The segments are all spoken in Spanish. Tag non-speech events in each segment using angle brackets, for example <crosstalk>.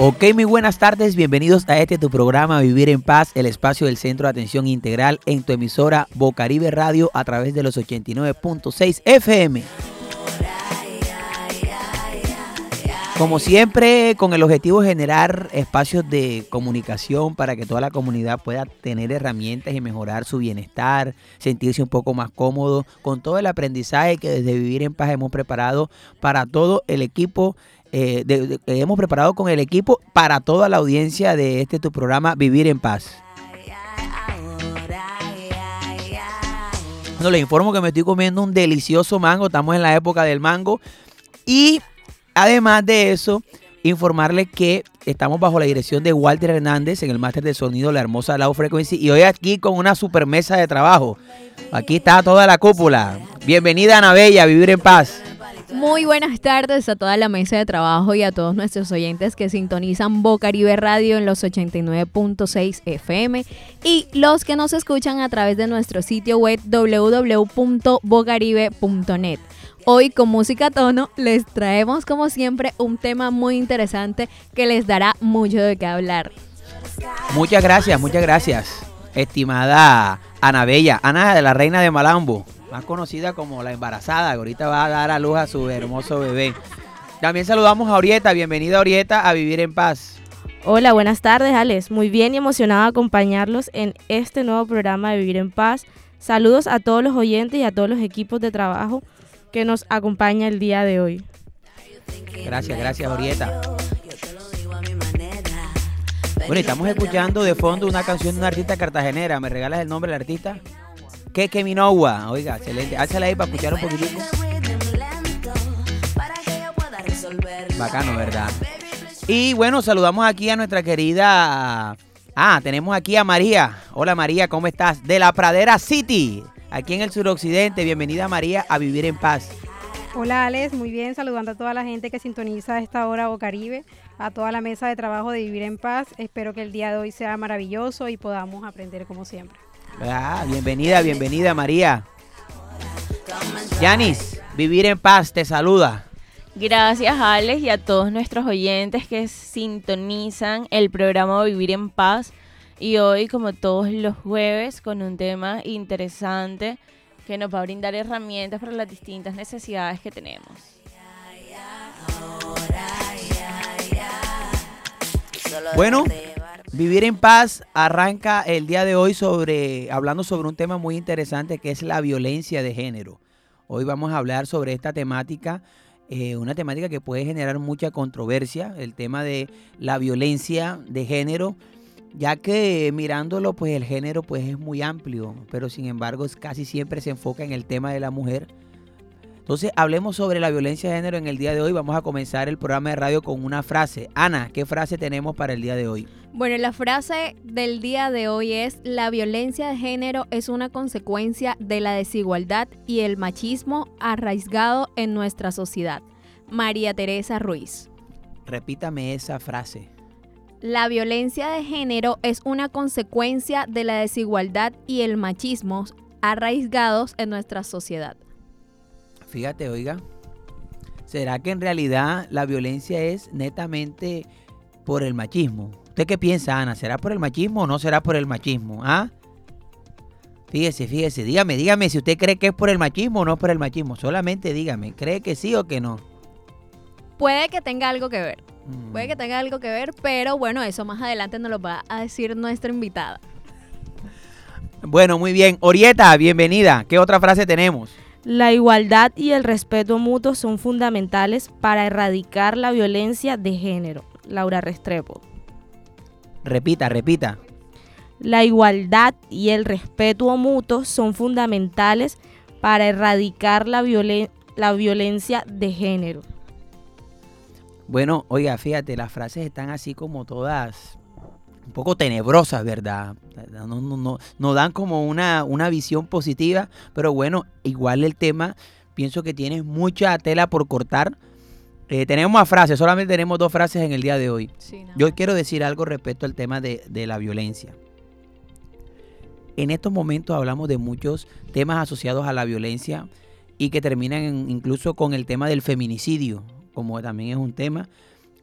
Ok, muy buenas tardes, bienvenidos a este tu programa Vivir en Paz, el espacio del Centro de Atención Integral en tu emisora Bocaribe Radio a través de los 89.6 FM. Como siempre, con el objetivo de generar espacios de comunicación para que toda la comunidad pueda tener herramientas y mejorar su bienestar, sentirse un poco más cómodo, con todo el aprendizaje que desde Vivir en Paz hemos preparado para todo el equipo eh, hemos preparado con el equipo para toda la audiencia de este tu programa Vivir en Paz. No, les informo que me estoy comiendo un delicioso mango, estamos en la época del mango. Y además de eso, informarles que estamos bajo la dirección de Walter Hernández en el máster de sonido La Hermosa Low Frequency y hoy aquí con una super mesa de trabajo. Aquí está toda la cúpula. Bienvenida Ana Bella, Vivir en Paz. Muy buenas tardes a toda la mesa de trabajo y a todos nuestros oyentes que sintonizan Bocaribe Radio en los 89.6 FM y los que nos escuchan a través de nuestro sitio web www.bocaribe.net. Hoy con música tono les traemos como siempre un tema muy interesante que les dará mucho de qué hablar. Muchas gracias, muchas gracias, estimada Ana Bella, Ana de la Reina de Malambo más conocida como la embarazada, que ahorita va a dar a luz a su hermoso bebé. También saludamos a Orieta, bienvenida Orieta a Vivir en Paz. Hola, buenas tardes Alex, muy bien y emocionada de acompañarlos en este nuevo programa de Vivir en Paz. Saludos a todos los oyentes y a todos los equipos de trabajo que nos acompaña el día de hoy. Gracias, gracias Orieta. Bueno, estamos escuchando de fondo una canción de una artista cartagenera. ¿Me regalas el nombre del artista? Que Minowa. Oiga, excelente. Háchale ahí para escuchar un poquitico. Bacano, ¿verdad? Y bueno, saludamos aquí a nuestra querida... Ah, tenemos aquí a María. Hola María, ¿cómo estás? De la Pradera City, aquí en el suroccidente. Bienvenida María a Vivir en Paz. Hola Alex, muy bien, saludando a toda la gente que sintoniza a esta hora o Caribe, a toda la mesa de trabajo de Vivir en Paz. Espero que el día de hoy sea maravilloso y podamos aprender como siempre. Ah, bienvenida, bienvenida María. Yanis, Vivir en Paz te saluda. Gracias Alex y a todos nuestros oyentes que sintonizan el programa Vivir en Paz. Y hoy, como todos los jueves, con un tema interesante que nos va a brindar herramientas para las distintas necesidades que tenemos. Bueno, Vivir en paz arranca el día de hoy sobre hablando sobre un tema muy interesante que es la violencia de género. Hoy vamos a hablar sobre esta temática, eh, una temática que puede generar mucha controversia, el tema de la violencia de género, ya que mirándolo pues el género pues es muy amplio, pero sin embargo casi siempre se enfoca en el tema de la mujer entonces, hablemos sobre la violencia de género en el día de hoy. Vamos a comenzar el programa de radio con una frase. Ana, ¿qué frase tenemos para el día de hoy? Bueno, la frase del día de hoy es, la violencia de género es una consecuencia de la desigualdad y el machismo arraigado en nuestra sociedad. María Teresa Ruiz. Repítame esa frase. La violencia de género es una consecuencia de la desigualdad y el machismo arraigados en nuestra sociedad. Fíjate, oiga, ¿será que en realidad la violencia es netamente por el machismo? ¿Usted qué piensa, Ana? ¿Será por el machismo o no será por el machismo? ¿Ah? Fíjese, fíjese, dígame, dígame si usted cree que es por el machismo o no por el machismo. Solamente dígame, ¿cree que sí o que no? Puede que tenga algo que ver. Puede mm. que tenga algo que ver, pero bueno, eso más adelante nos lo va a decir nuestra invitada. Bueno, muy bien. Orieta, bienvenida. ¿Qué otra frase tenemos? La igualdad y el respeto mutuo son fundamentales para erradicar la violencia de género. Laura Restrepo. Repita, repita. La igualdad y el respeto mutuo son fundamentales para erradicar la, la violencia de género. Bueno, oiga, fíjate, las frases están así como todas un poco tenebrosas, ¿verdad? No, no, dan como una, una, visión positiva, pero bueno, igual el tema, pienso que tiene mucha tela por cortar. Eh, tenemos más frases, solamente tenemos dos frases en el día de hoy. Yo quiero decir algo respecto al tema de, de la violencia. En estos momentos hablamos de muchos temas asociados a la violencia y que terminan incluso con el tema del feminicidio, como también es un tema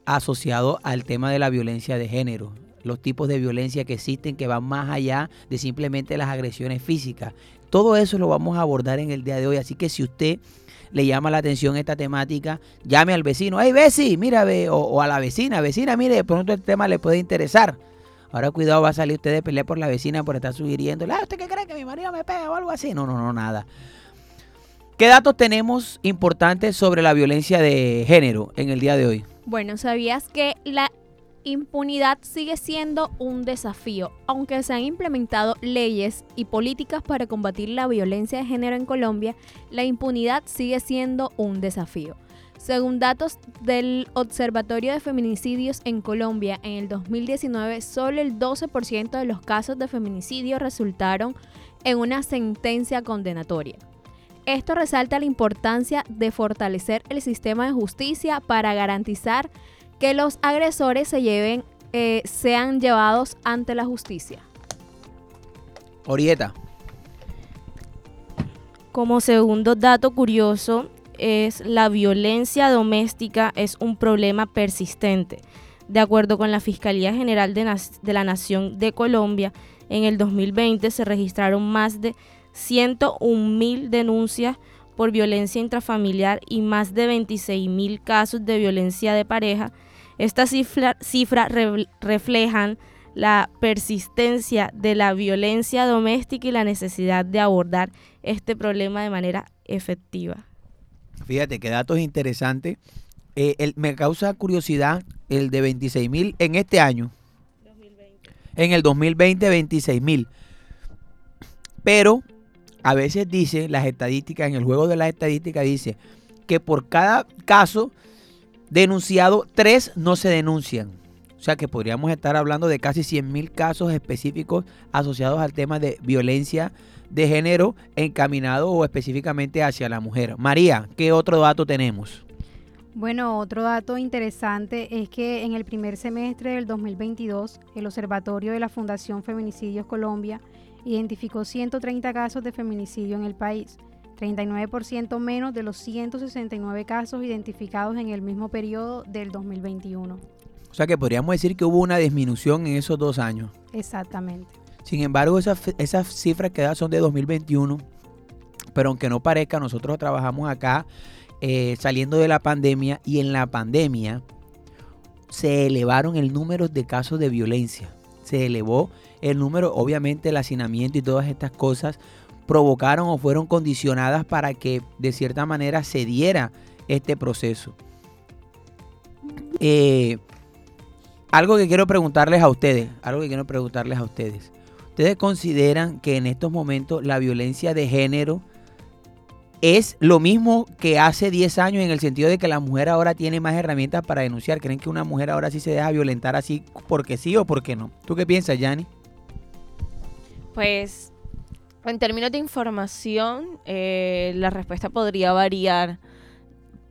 asociado al tema de la violencia de género, los tipos de violencia que existen que van más allá de simplemente las agresiones físicas. Todo eso lo vamos a abordar en el día de hoy, así que si usted le llama la atención esta temática, llame al vecino, hey Besi, mira, ve, o, a la vecina, vecina, mire, de pronto el tema le puede interesar. Ahora cuidado, va a salir usted de pelear por la vecina por estar sugiriendo, ah, ¿usted qué cree que mi marido me pega o algo así? No, no, no, nada. ¿Qué datos tenemos importantes sobre la violencia de género en el día de hoy? Bueno, ¿sabías que la impunidad sigue siendo un desafío? Aunque se han implementado leyes y políticas para combatir la violencia de género en Colombia, la impunidad sigue siendo un desafío. Según datos del Observatorio de Feminicidios en Colombia, en el 2019 solo el 12% de los casos de feminicidio resultaron en una sentencia condenatoria. Esto resalta la importancia de fortalecer el sistema de justicia para garantizar que los agresores se lleven, eh, sean llevados ante la justicia. Orieta. Como segundo dato curioso, es la violencia doméstica es un problema persistente. De acuerdo con la Fiscalía General de, de la Nación de Colombia, en el 2020 se registraron más de 101 mil denuncias por violencia intrafamiliar y más de 26 mil casos de violencia de pareja. Estas cifras reflejan la persistencia de la violencia doméstica y la necesidad de abordar este problema de manera efectiva. Fíjate qué datos interesantes. Eh, me causa curiosidad el de 26 mil en este año. En el 2020, 26 mil. Pero a veces dice, las estadísticas, en el juego de las estadísticas dice que por cada caso denunciado, tres no se denuncian. O sea que podríamos estar hablando de casi 100 mil casos específicos asociados al tema de violencia de género encaminado o específicamente hacia la mujer. María, ¿qué otro dato tenemos? Bueno, otro dato interesante es que en el primer semestre del 2022, el Observatorio de la Fundación Feminicidios Colombia identificó 130 casos de feminicidio en el país, 39% menos de los 169 casos identificados en el mismo periodo del 2021. O sea que podríamos decir que hubo una disminución en esos dos años. Exactamente. Sin embargo, esas, esas cifras que da son de 2021, pero aunque no parezca, nosotros trabajamos acá eh, saliendo de la pandemia y en la pandemia se elevaron el número de casos de violencia. Se elevó el número, obviamente el hacinamiento y todas estas cosas provocaron o fueron condicionadas para que de cierta manera se diera este proceso. Eh, algo que quiero preguntarles a ustedes, algo que quiero preguntarles a ustedes. ¿Ustedes consideran que en estos momentos la violencia de género es lo mismo que hace 10 años en el sentido de que la mujer ahora tiene más herramientas para denunciar? ¿Creen que una mujer ahora sí se deja violentar así porque sí o porque no? ¿Tú qué piensas, Yanni? Pues en términos de información, eh, la respuesta podría variar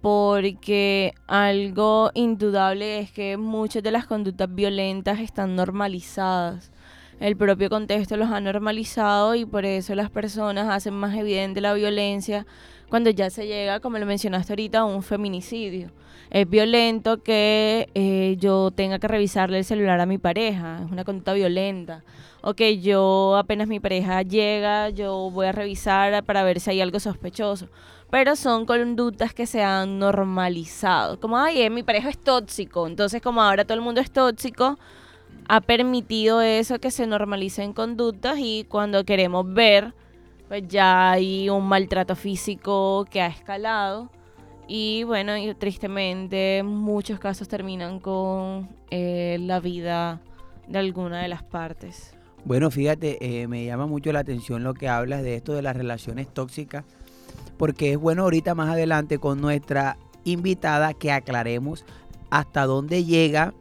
porque algo indudable es que muchas de las conductas violentas están normalizadas. El propio contexto los ha normalizado y por eso las personas hacen más evidente la violencia cuando ya se llega, como lo mencionaste ahorita, a un feminicidio. Es violento que eh, yo tenga que revisarle el celular a mi pareja, es una conducta violenta ok, yo apenas mi pareja llega, yo voy a revisar para ver si hay algo sospechoso. Pero son conductas que se han normalizado. Como, ay, eh, mi pareja es tóxico. Entonces, como ahora todo el mundo es tóxico, ha permitido eso que se normalicen conductas y cuando queremos ver, pues ya hay un maltrato físico que ha escalado. Y bueno, y tristemente muchos casos terminan con eh, la vida de alguna de las partes. Bueno, fíjate, eh, me llama mucho la atención lo que hablas de esto de las relaciones tóxicas, porque es bueno ahorita más adelante con nuestra invitada que aclaremos hasta dónde llega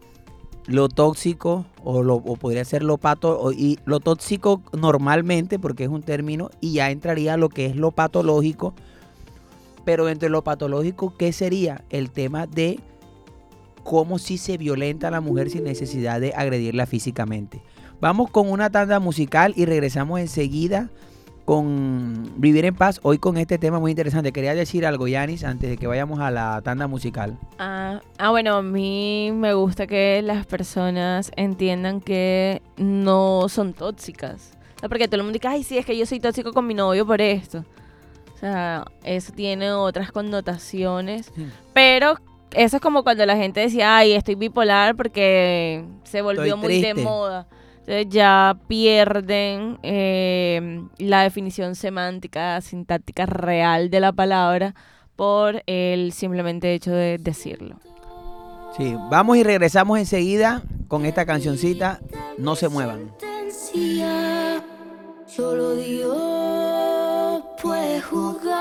lo tóxico o, lo, podría ser lo pato y lo tóxico normalmente porque es un término y ya entraría lo que es lo patológico. Pero entre lo patológico qué sería el tema de cómo si se violenta a la mujer sin necesidad de agredirla físicamente. Vamos con una tanda musical y regresamos enseguida con Vivir en Paz, hoy con este tema muy interesante. Quería decir algo, Yanis, antes de que vayamos a la tanda musical. Ah, ah, bueno, a mí me gusta que las personas entiendan que no son tóxicas. porque todo el mundo dice, ay, sí, es que yo soy tóxico con mi novio por esto. O sea, eso tiene otras connotaciones. Pero eso es como cuando la gente decía, ay, estoy bipolar porque se volvió muy de moda. Entonces ya pierden eh, la definición semántica, sintáctica real de la palabra por el simplemente hecho de decirlo. Sí, vamos y regresamos enseguida con esta cancioncita, No se muevan. Solo Dios puede jugarme,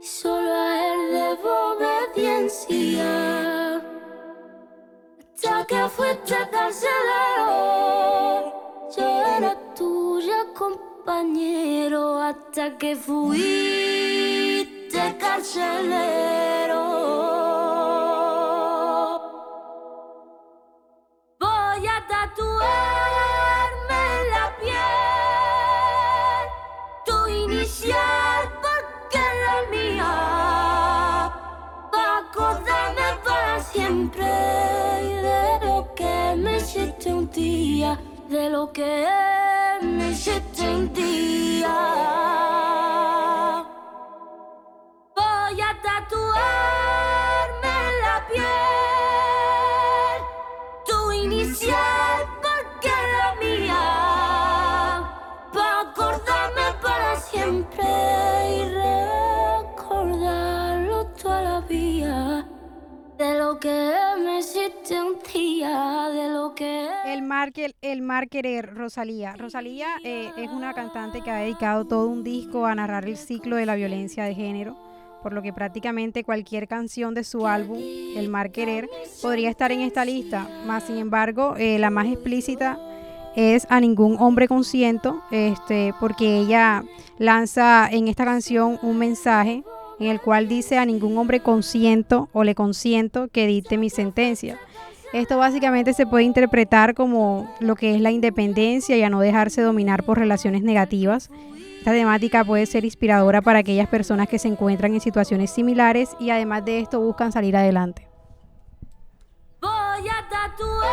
solo a él debo obediencia que fuiste carcelero. Yo era tuya, compañero, hasta que fuiste carcelero. Voy a tatuarme la piel, tu inicial, porque la mía, para acordarme para siempre de lo que me hiciste El el marketer Rosalía. Rosalía eh, es una cantante que ha dedicado todo un disco a narrar el ciclo de la violencia de género, por lo que prácticamente cualquier canción de su álbum, El Marketer, podría estar en esta lista. Más sin embargo, eh, la más explícita es a ningún hombre consciente, este, porque ella lanza en esta canción un mensaje en el cual dice a ningún hombre consiento o le consiento que dicte mi sentencia. Esto básicamente se puede interpretar como lo que es la independencia y a no dejarse dominar por relaciones negativas. Esta temática puede ser inspiradora para aquellas personas que se encuentran en situaciones similares y además de esto buscan salir adelante. Voy a tatuarme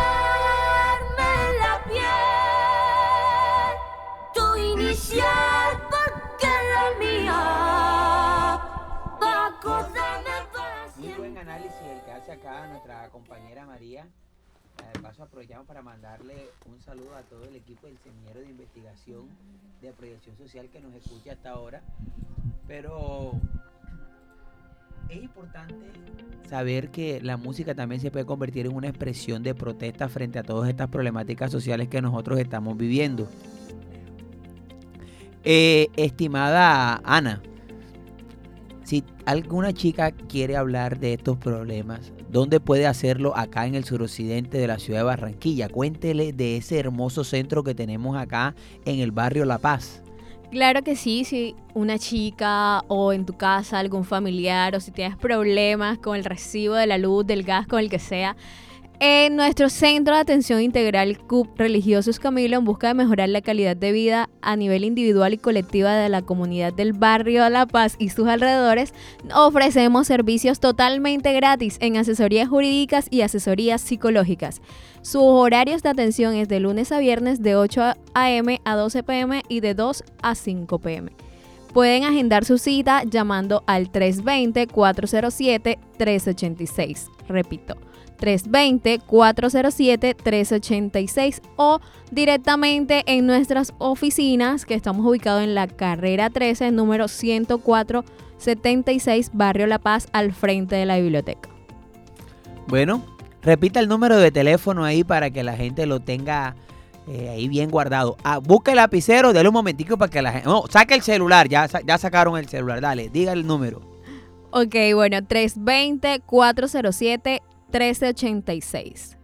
la piel, tu inicial para mandarle un saludo a todo el equipo del Semillero de Investigación de Proyección Social que nos escucha hasta ahora. Pero es importante saber que la música también se puede convertir en una expresión de protesta frente a todas estas problemáticas sociales que nosotros estamos viviendo. Eh, estimada Ana, si alguna chica quiere hablar de estos problemas, ¿dónde puede hacerlo? Acá en el suroccidente de la ciudad de Barranquilla. Cuéntele de ese hermoso centro que tenemos acá en el barrio La Paz. Claro que sí, si una chica o en tu casa algún familiar o si tienes problemas con el recibo de la luz, del gas, con el que sea, en nuestro Centro de Atención Integral CUP Religiosos Camilo, en busca de mejorar la calidad de vida a nivel individual y colectiva de la comunidad del barrio La Paz y sus alrededores, ofrecemos servicios totalmente gratis en asesorías jurídicas y asesorías psicológicas. Sus horarios de atención es de lunes a viernes de 8 a.m. a 12 p.m. y de 2 a 5 p.m. Pueden agendar su cita llamando al 320-407-386. Repito, 320-407-386 o directamente en nuestras oficinas que estamos ubicados en la carrera 13, número 10476, Barrio La Paz, al frente de la biblioteca. Bueno, repita el número de teléfono ahí para que la gente lo tenga eh, ahí bien guardado. Ah, busca el lapicero, déle un momentico para que la gente... No, saque el celular, ya, ya sacaron el celular, dale, diga el número. Ok, bueno, 320-407 1386.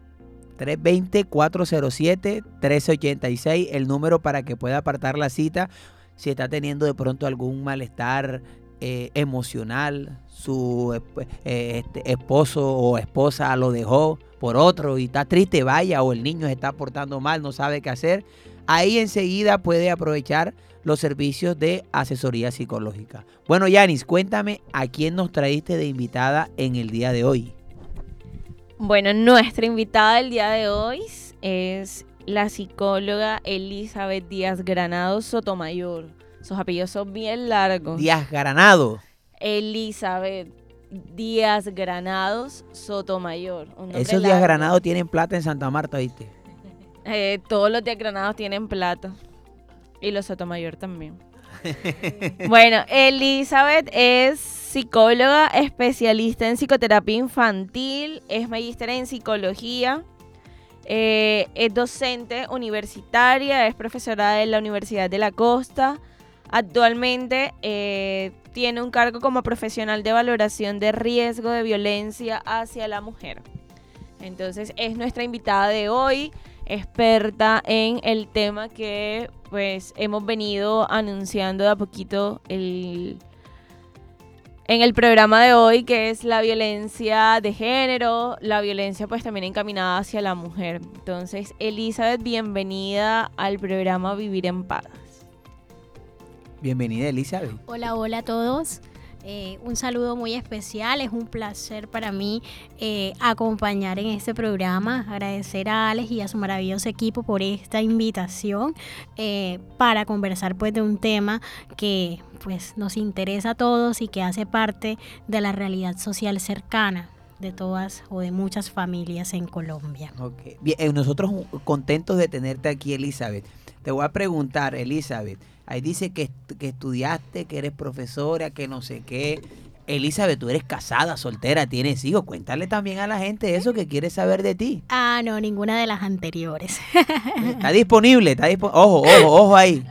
320-407-1386, el número para que pueda apartar la cita si está teniendo de pronto algún malestar eh, emocional, su eh, este, esposo o esposa lo dejó por otro y está triste, vaya, o el niño se está portando mal, no sabe qué hacer. ahí enseguida puede aprovechar los servicios de asesoría psicológica. Bueno, Yanis, cuéntame a quién nos traíste de invitada en el día de hoy. Bueno, nuestra invitada del día de hoy es la psicóloga Elizabeth Díaz Granado Sotomayor. Sus apellidos son bien largos. Díaz Granado. Elizabeth Díaz Granados Sotomayor. Esos Díaz Granados tienen plata en Santa Marta, ¿viste? <laughs> Eh, todos los Díaz Granados tienen plata. Y los Sotomayor también. <laughs> bueno, Elizabeth es psicóloga, especialista en psicoterapia infantil, es magíster en psicología, eh, es docente universitaria, es profesora de la Universidad de la Costa. Actualmente eh, tiene un cargo como profesional de valoración de riesgo de violencia hacia la mujer. Entonces es nuestra invitada de hoy, experta en el tema que pues hemos venido anunciando de a poquito el, en el programa de hoy, que es la violencia de género, la violencia pues también encaminada hacia la mujer. Entonces, Elizabeth, bienvenida al programa Vivir en Paz. Bienvenida, Elizabeth. Hola, hola a todos. Eh, un saludo muy especial, es un placer para mí eh, acompañar en este programa, agradecer a Alex y a su maravilloso equipo por esta invitación eh, para conversar pues de un tema que pues nos interesa a todos y que hace parte de la realidad social cercana de todas o de muchas familias en Colombia. Okay. Bien, nosotros contentos de tenerte aquí, Elizabeth. Te voy a preguntar, Elizabeth, Ahí dice que, que estudiaste, que eres profesora, que no sé qué. Elizabeth, tú eres casada, soltera, tienes hijos. Cuéntale también a la gente eso que quiere saber de ti. Ah, no, ninguna de las anteriores. Está disponible, está disponible. Ojo, ojo, ojo ahí.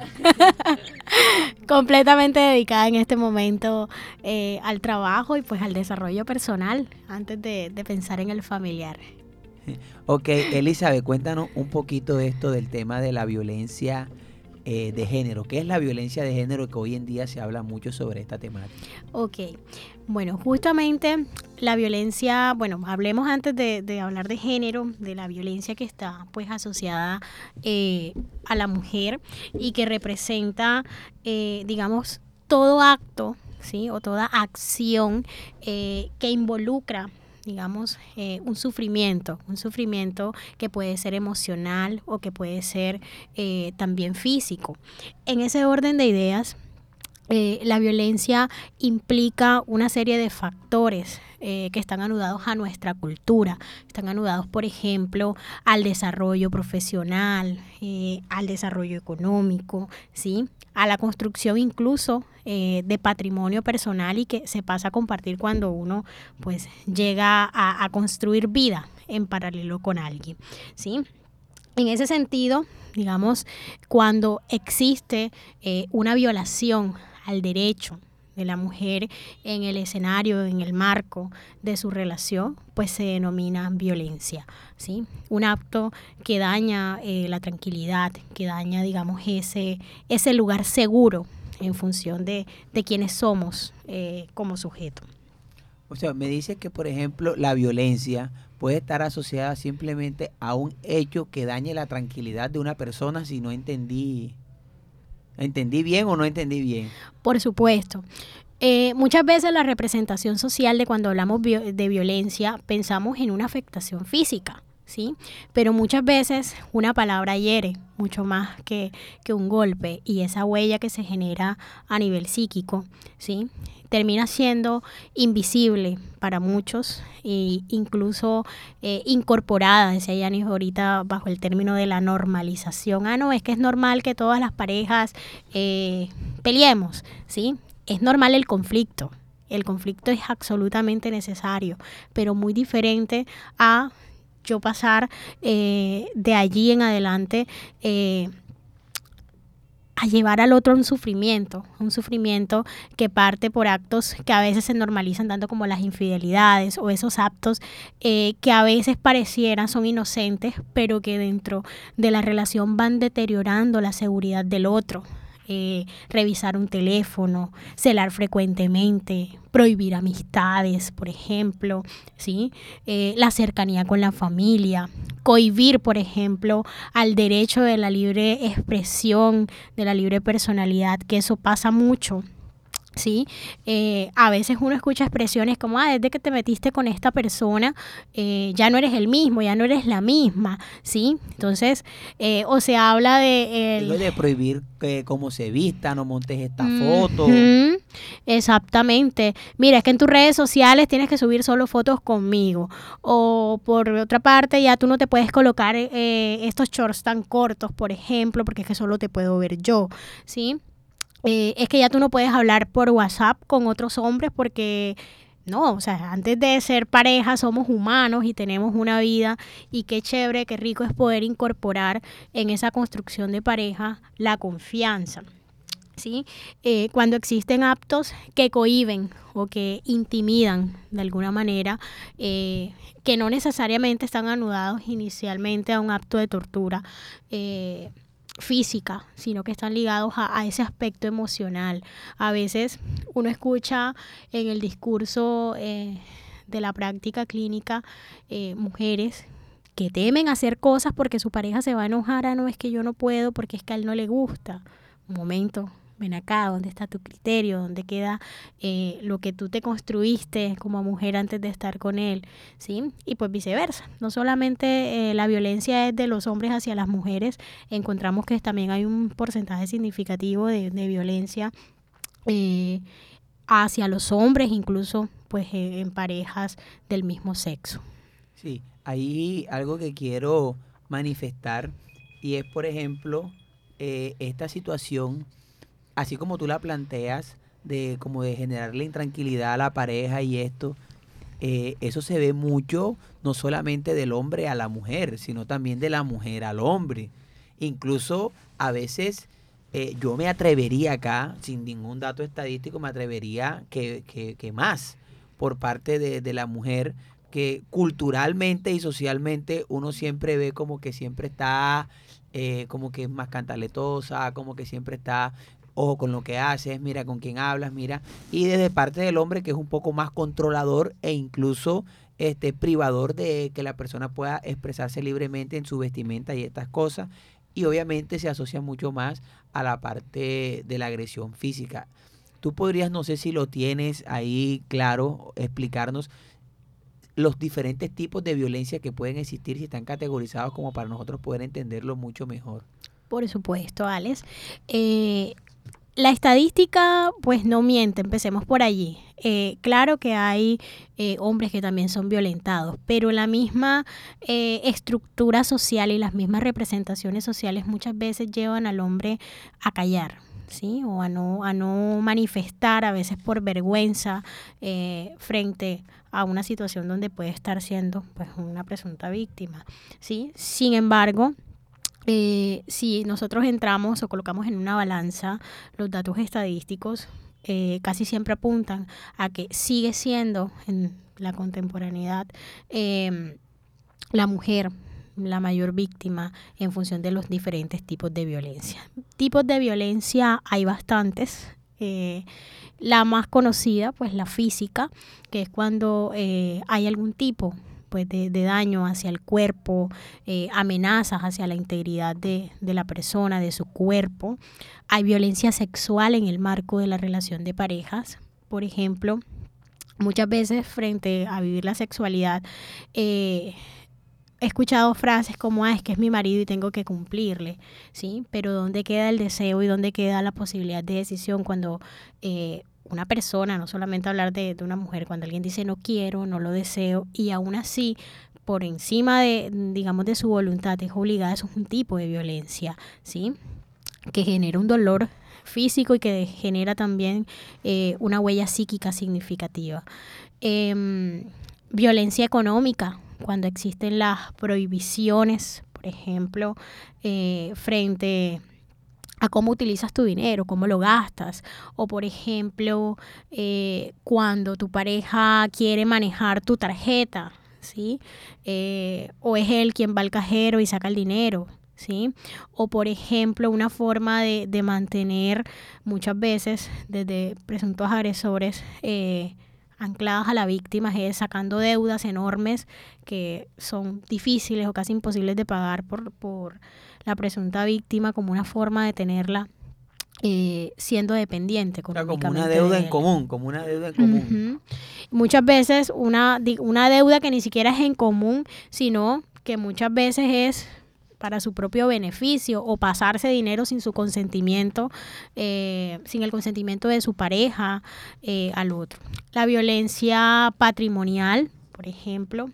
<laughs> Completamente dedicada en este momento eh, al trabajo y pues al desarrollo personal antes de, de pensar en el familiar. Ok, Elizabeth, cuéntanos un poquito de esto del tema de la violencia eh, de género. ¿Qué es la violencia de género que hoy en día se habla mucho sobre esta temática? Ok, bueno, justamente la violencia, bueno, hablemos antes de, hablar de género, de la violencia que está pues asociada eh, a la mujer y que representa, eh, digamos, todo acto, ¿sí? O toda acción que involucra digamos, eh, un sufrimiento, un sufrimiento que puede ser emocional o que puede ser eh, también físico. En ese orden de ideas, eh, la violencia implica una serie de factores que están anudados a nuestra cultura, están anudados, por ejemplo, al desarrollo profesional, al desarrollo económico, ¿sí? a la construcción incluso eh, de patrimonio personal y que se pasa a compartir cuando uno pues llega a, construir vida en paralelo con alguien. ¿sí? En ese sentido, digamos, cuando existe eh, una violación al derecho de la mujer en el escenario, en el marco de su relación, pues se denomina violencia, ¿sí? Un acto que daña eh, la tranquilidad, que daña, digamos, ese, ese lugar seguro en función de, de quienes somos eh, como sujeto. O sea, me dice que, por ejemplo, la violencia puede estar asociada simplemente a un hecho que dañe la tranquilidad de una persona si no entendí. ¿Entendí bien o no entendí bien? Por supuesto. Eh, muchas veces la representación social de cuando hablamos de violencia pensamos en una afectación física. ¿Sí? Pero muchas veces una palabra hiere mucho más que, un golpe y esa huella que se genera a nivel psíquico, ¿sí? termina siendo invisible para muchos e incluso eh, incorporada, decía Yanis ahorita, bajo el término de la normalización. Ah, no, es que es normal que todas las parejas eh, peleemos, ¿sí? Es normal el conflicto. El conflicto es absolutamente necesario, pero muy diferente a yo pasar eh, de allí en adelante eh, a llevar al otro un sufrimiento, un sufrimiento que parte por actos que a veces se normalizan tanto como las infidelidades o esos actos eh, que a veces parecieran son inocentes, pero que dentro de la relación van deteriorando la seguridad del otro, eh, revisar un teléfono, celar frecuentemente, prohibir amistades, por ejemplo, ¿sí? Eh, la cercanía con la familia, cohibir, por ejemplo, al derecho de la libre expresión, de la libre personalidad, que eso pasa mucho ¿sí? Eh, a veces uno escucha expresiones como, ah, desde que te metiste con esta persona, eh, ya no eres el mismo, ya no eres la misma, ¿sí? Entonces, eh, o se habla de... El... de prohibir que cómo se vista, no montes esta foto. Exactamente. Mira, es que en tus redes sociales tienes que subir solo fotos conmigo. O por otra parte, ya tú no te puedes colocar estos shorts tan cortos, por ejemplo, porque es que solo te puedo ver yo, ¿sí? Eh, es que ya tú no puedes hablar por WhatsApp con otros hombres porque no, o sea, antes de ser pareja somos humanos y tenemos una vida y qué chévere, qué rico es poder incorporar en esa construcción de pareja la confianza. ¿Sí? Eh, cuando existen actos que cohiben o que intimidan de alguna manera, eh, que no necesariamente están anudados inicialmente a un acto de tortura, física, sino que están ligados a, ese aspecto emocional. A veces uno escucha en el discurso eh, de la práctica clínica eh, mujeres que temen hacer cosas porque su pareja se va a enojar, ah, no es que yo no puedo porque es que a él no le gusta. Un momento, ven acá, ¿dónde está tu criterio? ¿Dónde queda eh, lo que tú te construiste como mujer antes de estar con él? ¿Sí? Y pues viceversa. No solamente eh, la violencia es de los hombres hacia las mujeres, encontramos que también hay un porcentaje significativo de, violencia eh, hacia los hombres, incluso pues en parejas del mismo sexo. Sí, hay algo que quiero manifestar y es, por ejemplo, esta situación así como tú la planteas, de como de generarle intranquilidad a la pareja y esto, eh, eso se ve mucho no solamente del hombre a la mujer, sino también de la mujer al hombre. Incluso a veces eh, yo me atrevería acá, sin ningún dato estadístico, me atrevería que, que, más por parte de, de, la mujer, que culturalmente y socialmente uno siempre ve como que siempre está, eh, como que es más cantaletosa, como que siempre está ojo con lo que haces, mira con quién hablas, mira. Y desde parte del hombre que es un poco más controlador e incluso este privador de que la persona pueda expresarse libremente en su vestimenta y estas cosas. Y obviamente se asocia mucho más a la parte de la agresión física. Tú podrías, no sé si lo tienes ahí claro, explicarnos los diferentes tipos de violencia que pueden existir si están categorizados como para nosotros poder entenderlo mucho mejor. Por supuesto, Alex. Eh, la estadística, pues no miente, empecemos por allí. Eh, claro que hay eh, hombres que también son violentados, pero la misma eh, estructura social y las mismas representaciones sociales muchas veces llevan al hombre a callar. ¿Sí? o a no, a no manifestar a veces por vergüenza frente a una situación donde puede estar siendo pues una presunta víctima. ¿sí? Sin embargo, eh, si nosotros entramos o colocamos en una balanza los datos estadísticos, eh, casi siempre apuntan a que sigue siendo en la contemporaneidad em, la mujer la mayor víctima en función de los diferentes tipos de violencia. Tipos de violencia hay bastantes. Eh, la más conocida, pues la física, que es cuando hay algún tipo pues, de, daño hacia el cuerpo, eh, amenazas hacia la integridad de, la persona, de su cuerpo. Hay violencia sexual en el marco de la relación de parejas. Por ejemplo, muchas veces frente a vivir la sexualidad, eh, he escuchado frases como, ah, es que es mi marido y tengo que cumplirle, ¿sí? Pero ¿dónde queda el deseo y dónde queda la posibilidad de decisión cuando eh, una persona, no solamente hablar de, una mujer, cuando alguien dice no quiero, no lo deseo, y aún así, por encima de, digamos, de su voluntad, es obligada, eso es un tipo de violencia, ¿sí? Que genera un dolor físico y que genera también eh, una huella psíquica significativa. Em, violencia económica, cuando existen las prohibiciones, por ejemplo, eh, frente a cómo utilizas tu dinero, cómo lo gastas. O por ejemplo, eh, cuando tu pareja quiere manejar tu tarjeta, ¿sí? Eh, o es él quien va al cajero y saca el dinero. ¿sí? O por ejemplo, una forma de, de mantener muchas veces desde presuntos agresores eh, ancladas a la víctima es sacando deudas enormes que son difíciles o casi imposibles de pagar por, por la presunta víctima como una forma de tenerla eh, siendo dependiente. como una deuda en común, como una deuda en común. Muchas veces una, una deuda que ni siquiera es en común, sino que muchas veces es para su propio beneficio o pasarse dinero sin su consentimiento, eh, sin el consentimiento de su pareja eh, al otro. La violencia patrimonial, por ejemplo,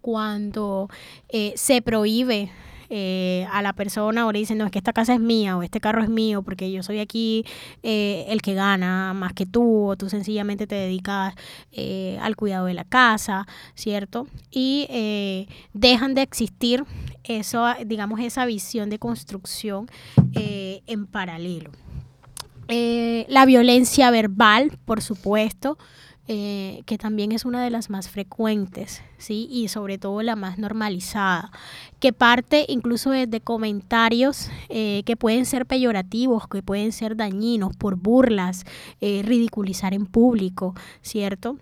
cuando eh, se prohíbe eh, a la persona o le dicen, no, es que esta casa es mía o este carro es mío porque yo soy aquí eh, el que gana más que tú o tú sencillamente te dedicas eh, al cuidado de la casa, ¿cierto? Y dejan de existir eso, digamos, esa visión de construcción en paralelo. la violencia verbal, por supuesto, eh, que también es una de las más frecuentes, ¿sí? Y sobre todo la más normalizada, que parte incluso de comentarios eh, que pueden ser peyorativos, que pueden ser dañinos por burlas, eh, ridiculizar en público, ¿cierto?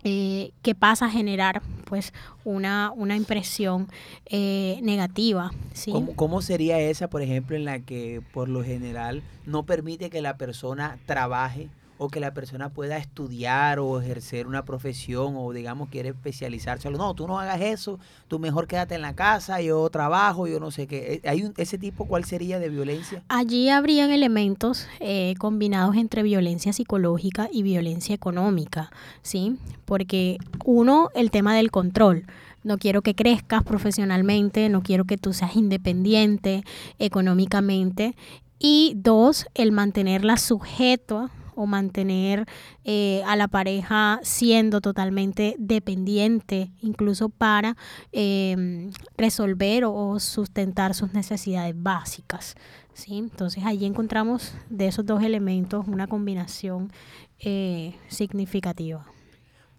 que pasa a generar pues una, una impresión negativa. ¿sí? ¿Cómo, ¿Cómo, sería esa, por ejemplo, en la que por lo general no permite que la persona trabaje o que la persona pueda estudiar o ejercer una profesión o digamos quiere especializarse. No, tú no hagas eso, tú mejor quédate en la casa, yo trabajo, yo no sé qué. Eh, ¿Hay un, ese tipo cuál sería de violencia? Allí habrían elementos eh, combinados entre violencia psicológica y violencia económica, ¿sí? Porque uno, el tema del control no quiero que crezcas profesionalmente, no quiero que tú seas independiente económicamente. Y dos, el mantenerla sujeto o mantener eh, a la pareja siendo totalmente dependiente, incluso para em, resolver o sustentar sus necesidades básicas. ¿sí? Entonces allí encontramos de esos dos elementos una combinación eh, significativa.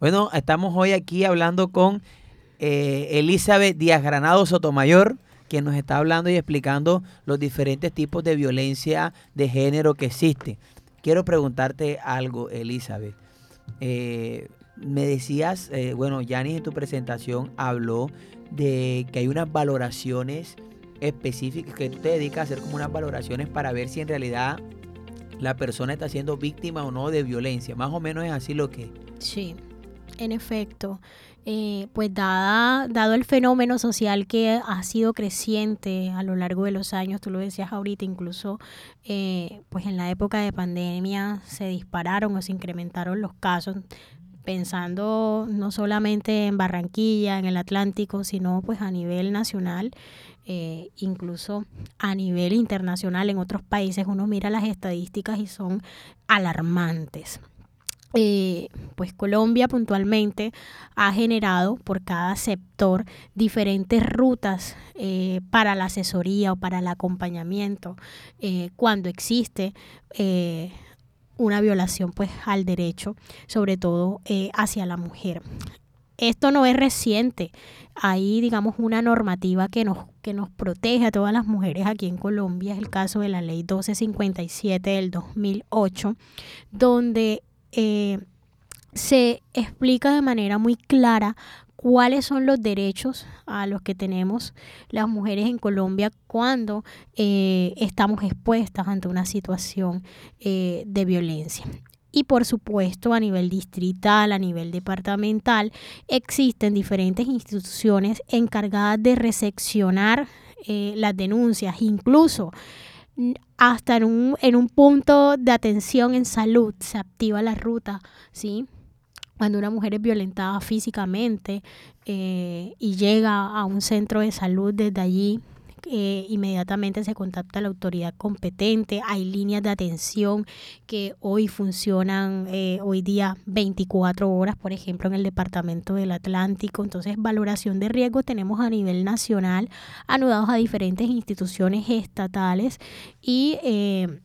Bueno, estamos hoy aquí hablando con eh, Elizabeth Díaz Granado Sotomayor quien nos está hablando y explicando los diferentes tipos de violencia de género que existen. Quiero preguntarte algo, Elizabeth. Eh, me decías, eh, bueno, Yanis en tu presentación habló de que hay unas valoraciones específicas, que tú te dedicas a hacer como unas valoraciones para ver si en realidad la persona está siendo víctima o no de violencia. Más o menos es así lo que... Sí, en efecto. Eh, pues dado el fenómeno social que ha sido creciente a lo largo de los años, tú lo decías ahorita, incluso eh, pues en la época de pandemia se dispararon o se incrementaron los casos, pensando no solamente en Barranquilla, en el Atlántico, sino pues a nivel nacional. Eh, incluso a nivel internacional en otros países uno mira las estadísticas y son alarmantes. Eh, pues Colombia puntualmente ha generado por cada sector diferentes rutas eh, para la asesoría o para el acompañamiento eh, cuando existe una violación pues al derecho, sobre todo hacia la mujer. Esto no es reciente. Hay, digamos, una normativa que nos, que nos protege a todas las mujeres aquí en Colombia. Es el caso de la ley 1257 del 2008, donde eh, se explica de manera muy clara cuáles son los derechos a los que tenemos las mujeres en Colombia cuando eh, estamos expuestas ante una situación eh, de violencia. Y por supuesto a nivel distrital, a nivel departamental, existen diferentes instituciones encargadas de recepcionar las denuncias, incluso hasta en un, en un punto de atención en salud se activa la ruta, ¿sí? Cuando una mujer es violentada físicamente eh, y llega a un centro de salud desde allí, eh, inmediatamente se contacta a la autoridad competente. Hay líneas de atención que hoy funcionan eh, hoy día 24 horas, por ejemplo, en el Departamento del Atlántico. Entonces, valoración de riesgo tenemos a nivel nacional, anudados a diferentes instituciones estatales y... Eh,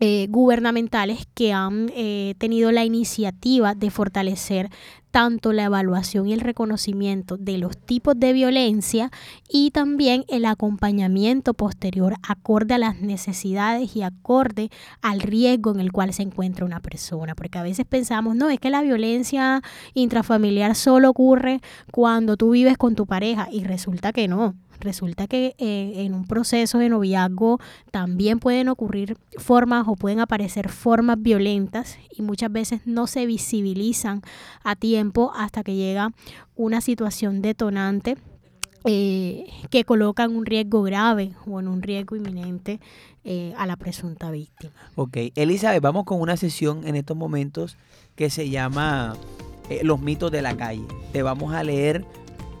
eh, gubernamentales que han eh, tenido la iniciativa de fortalecer tanto la evaluación y el reconocimiento de los tipos de violencia y también el acompañamiento posterior acorde a las necesidades y acorde al riesgo en el cual se encuentra una persona. Porque a veces pensamos, no, es que la violencia intrafamiliar solo ocurre cuando tú vives con tu pareja y resulta que no. Resulta que eh, en un proceso de noviazgo también pueden ocurrir formas o pueden aparecer formas violentas y muchas veces no se visibilizan a tiempo hasta que llega una situación detonante eh, que coloca en un riesgo grave o en un riesgo inminente eh, a la presunta víctima. Ok, Elizabeth, vamos con una sesión en estos momentos que se llama Los mitos de la calle. Te vamos a leer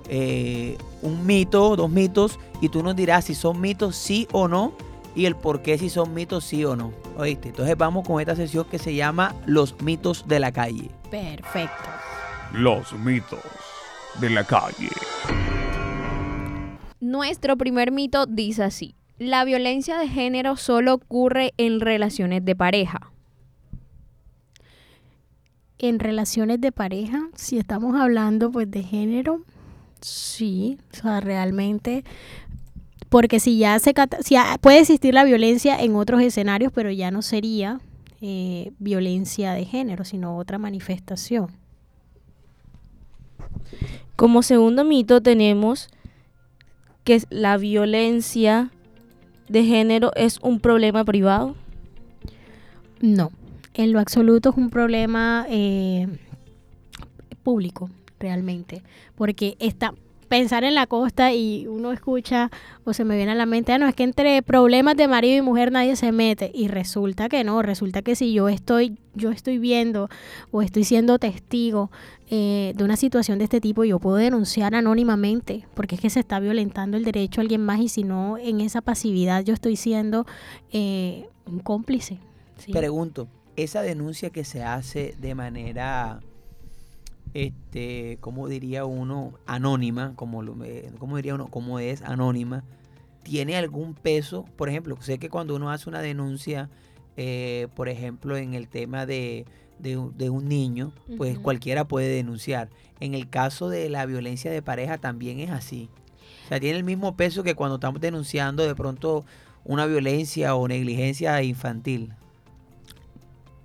eh, un mito, dos mitos, y tú nos dirás si son mitos sí o no, y el por qué si son mitos sí o no. ¿Oíste? Entonces vamos con esta sesión que se llama Los mitos de la calle. Perfecto. Los mitos de la calle. Nuestro primer mito dice así. La violencia de género solo ocurre en relaciones de pareja. En relaciones de pareja, si estamos hablando pues de género, Sí, o sea, realmente, porque si ya se si puede existir la violencia en otros escenarios, pero ya no sería eh, violencia de género, sino otra manifestación. Como segundo mito tenemos que la violencia de género es un problema privado. No, en lo absoluto es un problema eh, público realmente, porque está pensar en la costa y uno escucha o se me viene a la mente, ah, no, es que entre problemas de marido y mujer nadie se mete y resulta que no, resulta que si yo estoy, yo estoy viendo o estoy siendo testigo eh, de una situación de este tipo, yo puedo denunciar anónimamente porque es que se está violentando el derecho a alguien más y si no, en esa pasividad yo estoy siendo eh, un cómplice. Pregunto, esa denuncia que se hace de manera este, como diría uno, anónima, como, eh, como diría uno, como es anónima, tiene algún peso. Por ejemplo, sé que cuando uno hace una denuncia, eh, por ejemplo, en el tema de, de, un niño, pues cualquiera puede denunciar. En el caso de la violencia de pareja también es así. O sea, tiene el mismo peso que cuando estamos denunciando de pronto una violencia o negligencia infantil.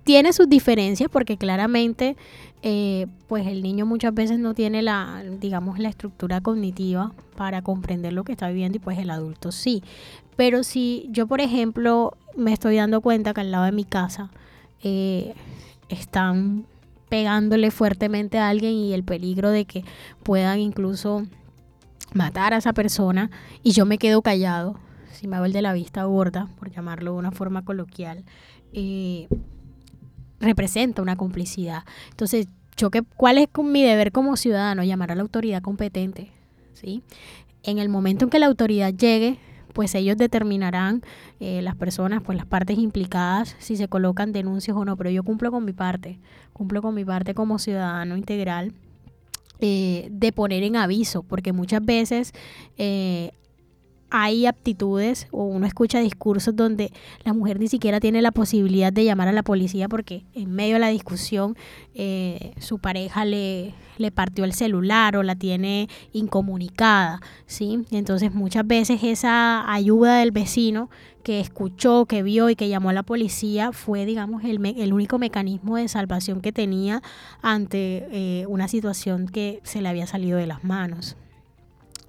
Tiene sus diferencias porque claramente eh, pues el niño muchas veces no tiene la, digamos, la estructura cognitiva para comprender lo que está viviendo y pues el adulto sí. Pero si yo, por ejemplo, me estoy dando cuenta que al lado de mi casa eh, están pegándole fuertemente a alguien y el peligro de que puedan incluso matar a esa persona y yo me quedo callado, si me hago el de la vista gorda, por llamarlo de una forma coloquial, eh, representa una complicidad. Entonces, yo que, ¿cuál es mi deber como ciudadano? Llamar a la autoridad competente, ¿sí? En el momento en que la autoridad llegue, pues ellos determinarán, eh, las personas, pues las partes implicadas, si se colocan denuncias o no, pero yo cumplo con mi parte, cumplo con mi parte como ciudadano integral. Eh, de poner en aviso, porque muchas veces eh, hay aptitudes o uno escucha discursos donde la mujer ni siquiera tiene la posibilidad de llamar a la policía porque en medio de la discusión eh, su pareja le, le partió el celular o la tiene incomunicada, ¿sí? Entonces muchas veces esa ayuda del vecino que escuchó, que vio y que llamó a la policía fue, digamos, el, el único mecanismo de salvación que tenía ante eh, una situación que se le había salido de las manos.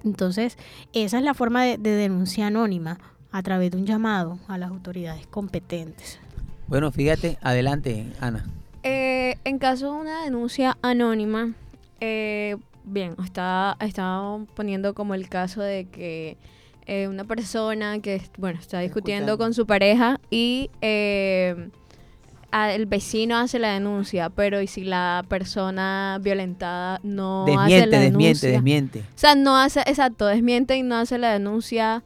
Entonces, esa es la forma de, denuncia anónima, a través de un llamado a las autoridades competentes. Bueno, fíjate, adelante, Ana. Eh, en caso de una denuncia anónima, eh, bien, está, está poniendo como el caso de que eh, una persona que, bueno, está discutiendo con su pareja y el vecino hace la denuncia, pero ¿y si la persona violentada no hace la denuncia? Desmiente, desmiente, O sea, no hace, exacto, desmiente y no hace la denuncia,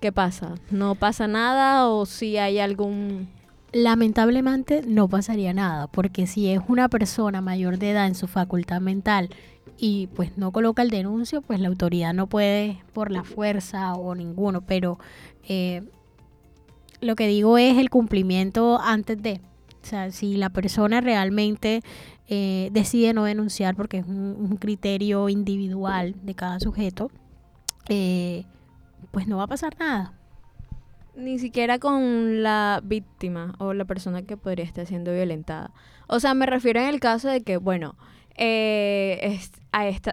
¿qué pasa? ¿No pasa nada o si hay algún...? Lamentablemente no pasaría nada, porque si es una persona mayor de edad en su facultad mental y pues no coloca el denuncio, pues la autoridad no puede por la fuerza o ninguno, pero... Eh, lo que digo es el cumplimiento antes de. O sea, si la persona realmente eh, decide no denunciar porque es un, criterio individual de cada sujeto, eh, pues no va a pasar nada. Ni siquiera con la víctima o la persona que podría estar siendo violentada. O sea, me refiero en el caso de que, bueno, eh,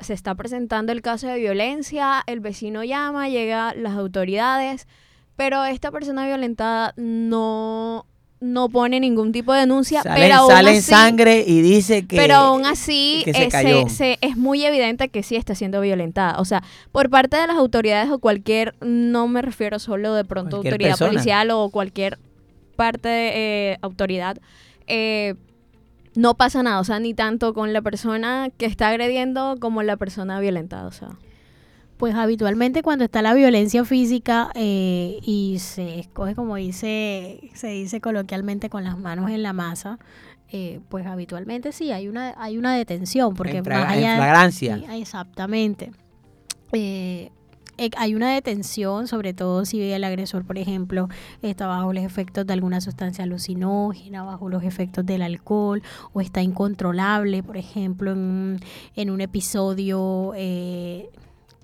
se está presentando el caso de violencia, el vecino llama, llega las autoridades, pero esta persona violentada no no pone ningún tipo de denuncia, pero aún sale sangre y dice que pero aún así es muy evidente que sí está siendo violentada, o sea, por parte de las autoridades o cualquier, no me refiero solo de pronto autoridad policial o cualquier parte de eh, autoridad, eh, no pasa nada, o sea, ni tanto con la persona que está agrediendo como la persona violentada, o sea. Pues habitualmente cuando está la violencia física eh, y se escoge, como dice, se dice coloquialmente, con las manos en la masa, eh, pues habitualmente sí hay una hay una detención porque en, flagrancia. exactamente. Eh, hay una detención, sobre todo si el agresor, por ejemplo, está bajo los efectos de alguna sustancia alucinógena, bajo los efectos del alcohol, o está incontrolable, por ejemplo, en, en un episodio eh,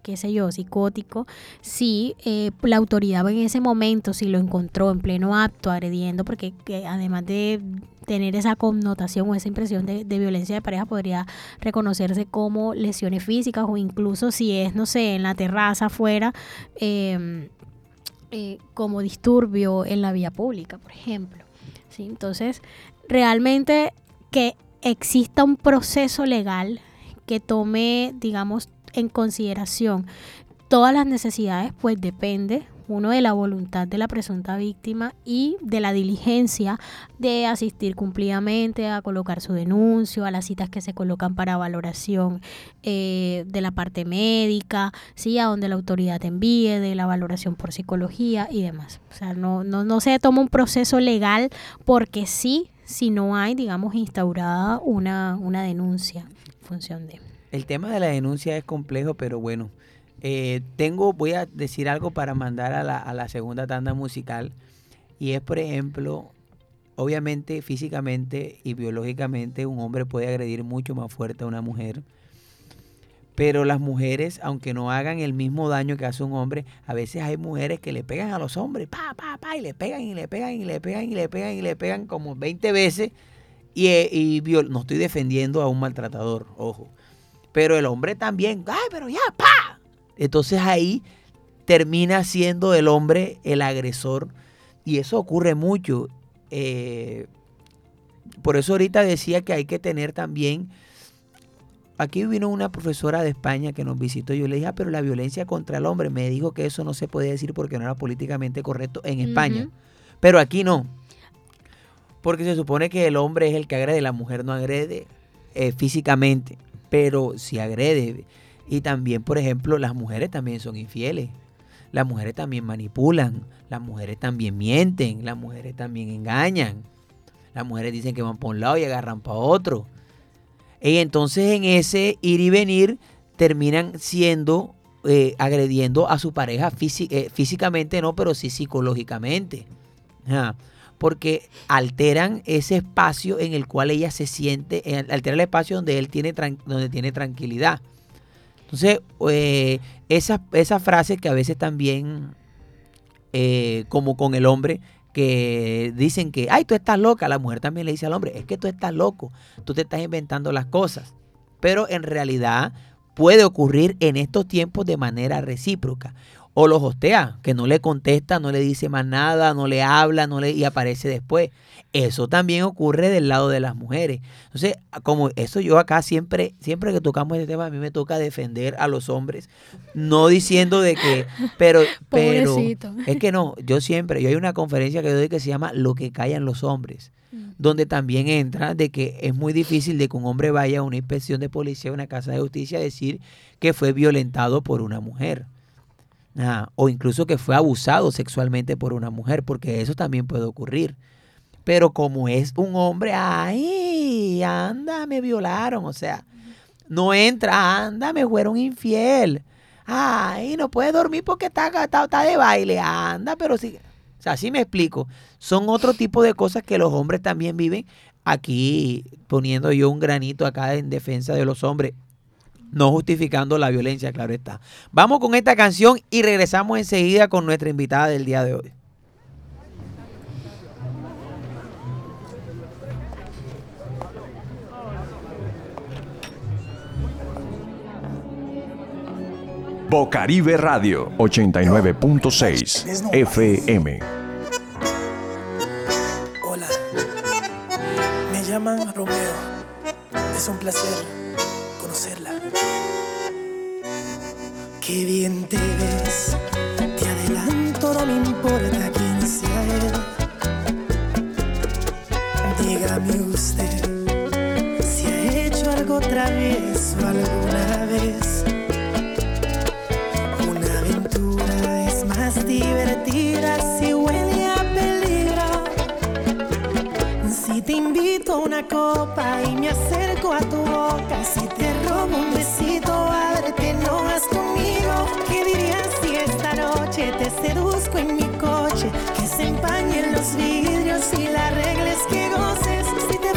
qué sé yo, psicótico, si eh, la autoridad en ese momento, si lo encontró en pleno acto agrediendo, porque además de tener esa connotación o esa impresión de, violencia de pareja, podría reconocerse como lesiones físicas o incluso si es, no sé, en la terraza afuera, em, eh, como disturbio en la vía pública, por ejemplo. ¿sí? Entonces, realmente que exista un proceso legal que tome, digamos, en consideración todas las necesidades, pues depende uno de la voluntad de la presunta víctima y de la diligencia de asistir cumplidamente a colocar su denuncio, a las citas que se colocan para valoración eh, de la parte médica, ¿sí? a donde la autoridad envíe, de la valoración por psicología y demás. O sea, no, no, no se toma un proceso legal porque sí, si no hay, digamos, instaurada una, una denuncia en función de... El tema de la denuncia es complejo, pero bueno, eh, tengo, voy a decir algo para mandar a la, segunda tanda musical. Y es, por ejemplo, obviamente físicamente y biológicamente un hombre puede agredir mucho más fuerte a una mujer. Pero las mujeres, aunque no hagan el mismo daño que hace un hombre, a veces hay mujeres que le pegan a los hombres, pa, pa, pa, y le pegan y le pegan y le pegan y le pegan y le pegan como 20 veces. Y, eh, y no estoy defendiendo a un maltratador, ojo. Pero el hombre también, ay, pero ya, pa. Entonces ahí termina siendo el hombre el agresor. Y eso ocurre mucho. Eh, por eso ahorita decía que hay que tener también... Aquí vino una profesora de España que nos visitó. Yo le dije, ah, pero la violencia contra el hombre. Me dijo que eso no se podía decir porque no era políticamente correcto en España. Pero aquí no. Porque se supone que el hombre es el que agrede, la mujer no agrede eh, físicamente pero si agrede. Y también, por ejemplo, las mujeres también son infieles. Las mujeres también manipulan. Las mujeres también mienten. Las mujeres también engañan. Las mujeres dicen que van para un lado y agarran para otro. Y entonces en ese ir y venir terminan siendo, eh, agrediendo a su pareja eh, físicamente, no, pero sí psicológicamente porque alteran ese espacio en el cual ella se siente, eh, alteran el espacio donde él tiene, donde tiene tranquilidad. Entonces, eh, esas esa frases que a veces también, eh, como con el hombre, que dicen que, ay, tú estás loca, la mujer también le dice al hombre, es que tú estás loco, tú te estás inventando las cosas. Pero en realidad puede ocurrir en estos tiempos de manera recíproca o los hostea, que no le contesta, no le dice más nada, no le habla, no le y aparece después. Eso también ocurre del lado de las mujeres. Entonces, como eso yo acá siempre, siempre que tocamos este tema, a mí me toca defender a los hombres, no diciendo de que, <laughs> pero, pero es que no, yo siempre, yo hay una conferencia que doy que se llama Lo que callan los hombres, mm. donde también entra de que es muy difícil de que un hombre vaya a una inspección de policía, a una casa de justicia, a decir que fue violentado por una mujer o incluso que fue abusado sexualmente por una mujer, porque eso también puede ocurrir. Pero como es un hombre, ay, anda, me violaron, o sea, no entra, anda, me fueron infiel. Ay, no puede dormir porque está, está, de baile, anda, pero sí. O sea, así me explico. Son otro tipo de cosas que los hombres también viven. Aquí poniendo yo un granito acá en defensa de los hombres. No justificando la violencia, claro está. Vamos con esta canción y regresamos enseguida con nuestra invitada del día de hoy. Bocaribe Radio 89.6 FM. Hola, me llaman Romeo. Es un placer conocerla. Qué bien te ves, te adelanto, no me importa quién sea él. Dígame usted si ha hecho algo travieso alguna vez. A una copa y me acerco a tu boca, si te robo un besito, ábrete, no vas conmigo. ¿Qué dirías si esta noche te seduzco en mi coche? Que se empañen los vidrios y las reglas que goces. Si te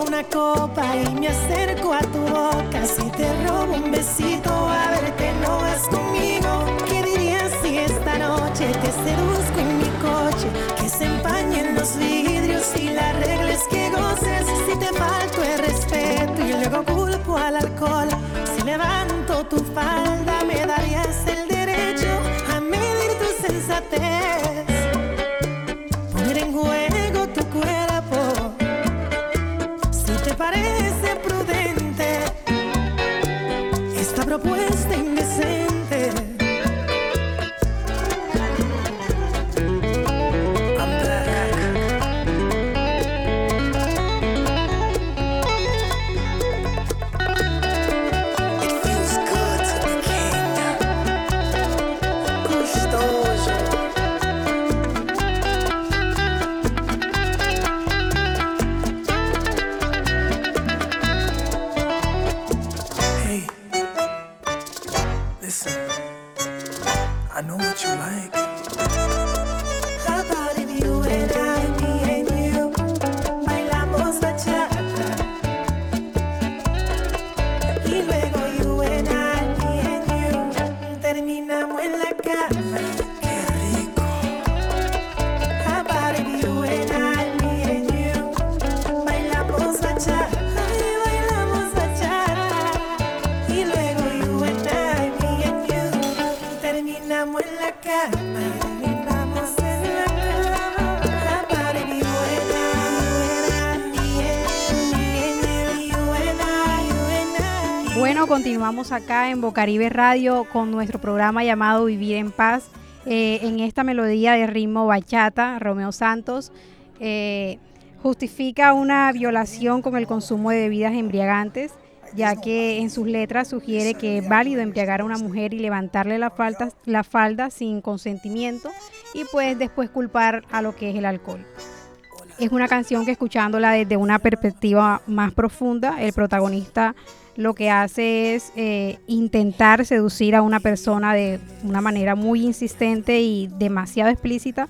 una copa y me acerco a tu boca, si te robo un besito, a verte no vas conmigo. ¿Qué dirías si esta noche te seduzco en mi coche? Que se empañen los vidrios y las reglas que goces. Si te falto el respeto y luego culpo al alcohol. Si levanto tu falda, me darías el derecho a medir tu sensatez. Continuamos acá en Bocaribe Radio con nuestro programa llamado Vivir en Paz. Eh, en esta melodía de ritmo bachata, Romeo Santos eh, justifica una violación con el consumo de bebidas embriagantes, ya que en sus letras sugiere que es válido embriagar a una mujer y levantarle la falda, la falda sin consentimiento y pues después culpar a lo que es el alcohol. Es una canción que escuchándola desde una perspectiva más profunda, el protagonista lo que hace es eh, intentar seducir a una persona de una manera muy insistente y demasiado explícita,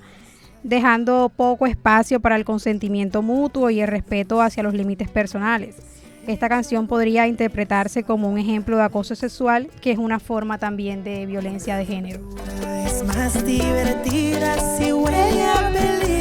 dejando poco espacio para el consentimiento mutuo y el respeto hacia los límites personales. Esta canción podría interpretarse como un ejemplo de acoso sexual, que es una forma también de violencia de género. Es más divertida si huele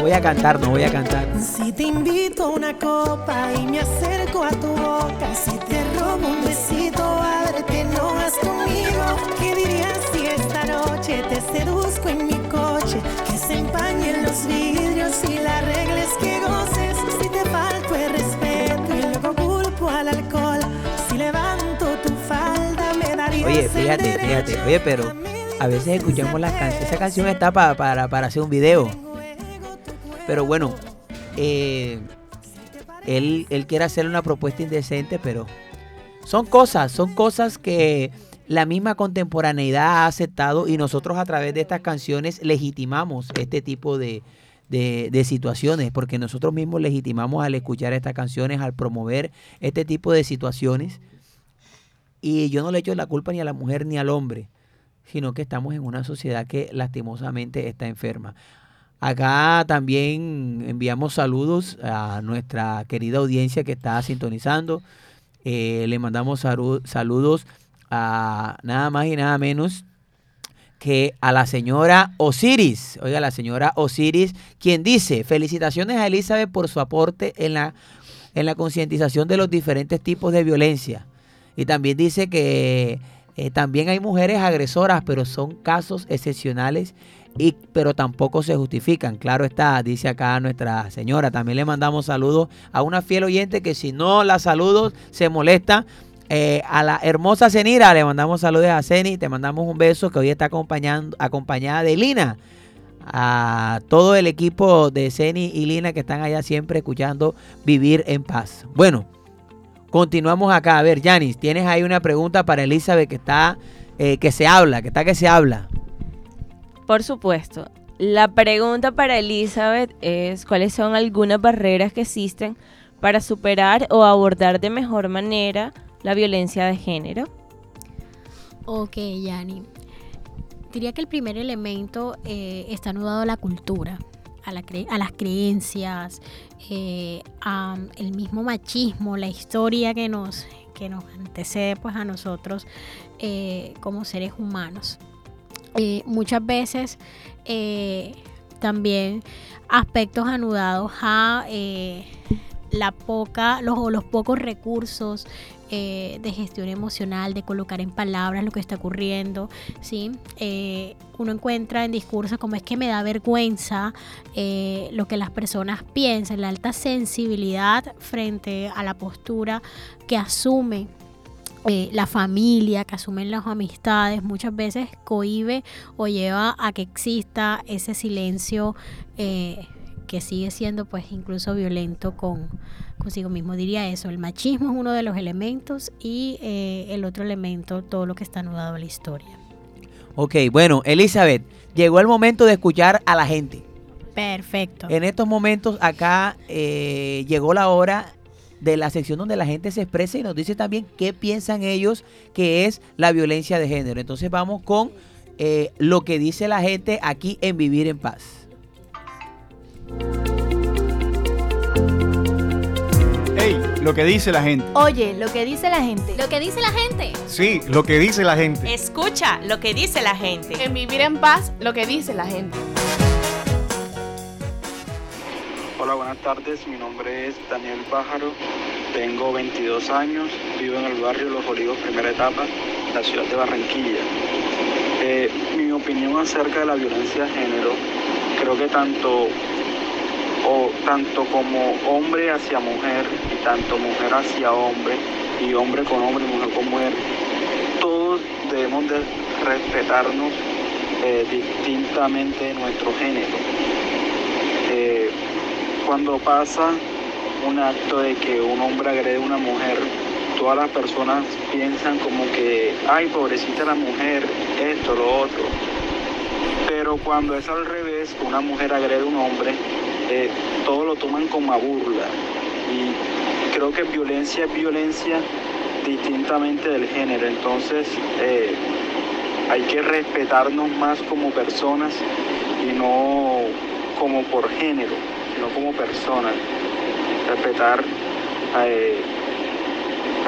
voy a cantar, no voy a cantar. Si te invito a una copa y me acerco a tu boca, si te robo un besito, a verte no vas conmigo. ¿Qué dirías si esta noche te seduzco en mi coche? Que se empañen los vidrios y la regla es que goces. Si te falto el respeto y luego culpo al alcohol, si levanto tu falda me darías Oye, fíjate, fíjate, oye, pero a veces escuchamos las canciones. Esa canción está para, para hacer un video. Pero bueno, eh, él, él quiere hacer una propuesta indecente, pero son cosas, son cosas que la misma contemporaneidad ha aceptado y nosotros a través de estas canciones legitimamos este tipo de, de, situaciones, porque nosotros mismos legitimamos al escuchar estas canciones, al promover este tipo de situaciones. Y yo no le echo la culpa ni a la mujer ni al hombre, sino que estamos en una sociedad que lastimosamente está enferma. Acá también enviamos saludos a nuestra querida audiencia que está sintonizando. Eh, le mandamos saludos a nada más y nada menos que a la señora Osiris, oiga, la señora Osiris, quien dice, felicitaciones a Elizabeth por su aporte en la, en la concientización de los diferentes tipos de violencia. Y también dice que eh, también hay mujeres agresoras, pero son casos excepcionales, y, pero tampoco se justifican. Claro está, dice acá nuestra señora. También le mandamos saludos a una fiel oyente que si no la saludo se molesta eh, a la hermosa Cenira le mandamos saludos a Ceni, te mandamos un beso que hoy está acompañando, acompañada de Lina. A todo el equipo de Ceni y Lina que están allá siempre escuchando Vivir en Paz. Bueno, continuamos acá. A ver, Yanis, tienes ahí una pregunta para Elizabeth que está, eh, que se habla, que está que se habla. Por supuesto. La pregunta para Elizabeth es cuáles son algunas barreras que existen para superar o abordar de mejor manera la violencia de género? Ok, Yani. Diría que el primer elemento eh, está anudado a la cultura, a, las creencias, eh, al mismo machismo, la historia que nos, que antecede pues, a nosotros eh, como seres humanos. Muchas veces también aspectos anudados a la poca, los, los pocos recursos eh, de gestión emocional, de colocar en palabras lo que está ocurriendo, ¿sí? Eh, uno encuentra en discursos como es que me da vergüenza eh, lo que las personas piensan, la alta sensibilidad frente a la postura que asume la familia, que asumen las amistades, muchas veces cohibe o lleva a que exista ese silencio que sigue siendo pues incluso violento con consigo mismo. Diría eso, el machismo es uno de los elementos y eh, el otro elemento, todo lo que está anudado a la historia. Ok, bueno, Elizabeth, llegó el momento de escuchar a la gente. Perfecto. En estos momentos acá eh, llegó la hora de la sección donde la gente se expresa y nos dice también qué piensan ellos que es la violencia de género. Entonces vamos con eh, lo que dice la gente aquí en Vivir en Paz. Hey, lo que dice la gente. Oye, lo que dice la gente. Lo que dice la gente. Sí, lo que dice la gente. Escucha lo que dice la gente. En Vivir en Paz, lo que dice la gente. Hola, buenas tardes. Mi nombre es Daniel Pájaro. Tengo 22 años. Vivo en el barrio Los Olivos, primera etapa, la ciudad de Barranquilla. Eh, mi opinión acerca de la violencia de género, creo que tanto o tanto como hombre hacia mujer y tanto mujer hacia hombre y hombre con hombre y mujer con mujer, todos debemos de respetarnos eh, distintamente nuestro género. Eh, cuando pasa un acto de que un hombre agrede a una mujer, todas las personas piensan como que, ay, pobrecita la mujer, esto, lo otro. Pero cuando es al revés, una mujer agrede a un hombre, eh, todo lo toman como a burla. Y creo que violencia es violencia distintamente del género. Entonces eh, hay que respetarnos más como personas y no como por género, sino como personas. Respetar eh,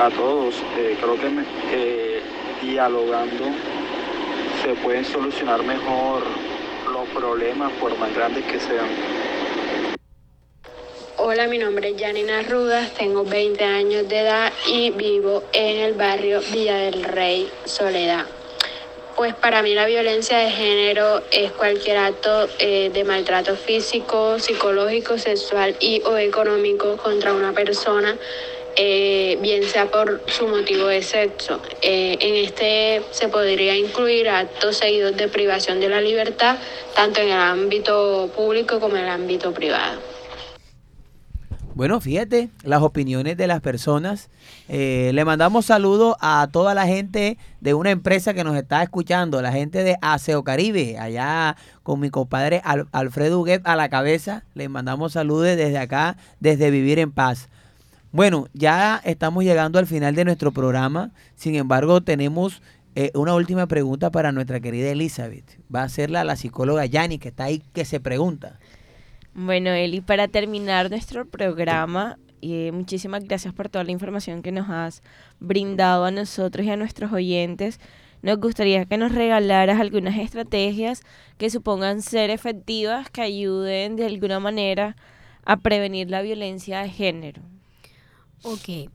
a todos. creo que dialogando se pueden solucionar mejor los problemas por más grandes que sean. Hola, mi nombre es Janina Rudas, tengo 20 años de edad y vivo en el barrio Villa del Rey, Soledad. Pues para mí la violencia de género es cualquier acto eh, de maltrato físico, psicológico, sexual y o económico contra una persona, eh, bien sea por su motivo de sexo. Eh, en este se podría incluir actos seguidos de privación de la libertad, tanto en el ámbito público como en el ámbito privado. Bueno, fíjate las opiniones de las personas. Eh, le mandamos saludos a toda la gente de una empresa que nos está escuchando, la gente de Aseo Caribe, allá con mi compadre Alfredo Huguet a la cabeza. Le mandamos saludos desde acá, desde Vivir en Paz. Bueno, ya estamos llegando al final de nuestro programa. Sin embargo, tenemos eh, una última pregunta para nuestra querida Elizabeth. Va a serla la psicóloga Yani, que está ahí, que se pregunta. Bueno, Eli, para terminar nuestro programa, eh, muchísimas gracias por toda la información que nos has brindado a nosotros y a nuestros oyentes. Nos gustaría que nos regalaras algunas estrategias que supongan ser efectivas, que ayuden de alguna manera a prevenir la violencia de género. Ok.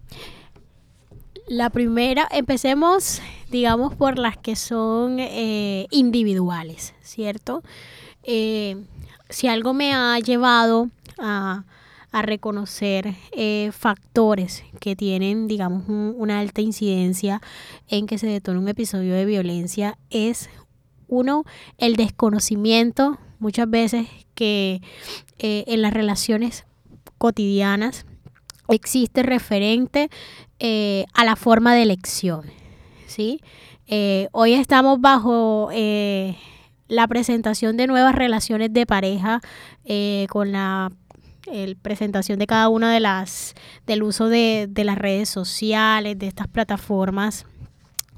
La primera, empecemos, digamos, por las que son eh, individuales, ¿cierto? Eh, si algo me ha llevado a, reconocer eh, factores que tienen, digamos, una alta incidencia en que se detone un episodio de violencia, es uno, el desconocimiento, muchas veces que eh, en las relaciones cotidianas existe referente eh, a la forma de elección. ¿sí? hoy estamos bajo la presentación de nuevas relaciones de pareja con la presentación de cada una de las del uso de, las redes sociales de estas plataformas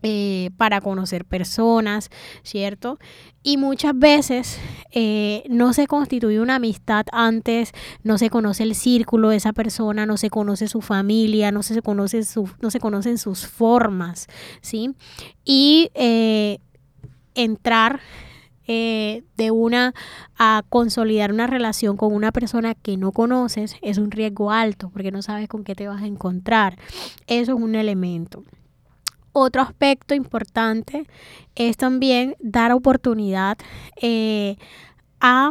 eh, para conocer personas, ¿cierto? Y muchas veces eh, no se constituye una amistad antes, no se conoce el círculo de esa persona, no se conoce su familia, no se, conoce su, no se conocen sus formas, ¿sí? Y entrar eh, de una a consolidar una relación con una persona que no conoces es un riesgo alto porque no sabes con qué te vas a encontrar. Eso es un elemento. Otro aspecto importante es también dar oportunidad eh, a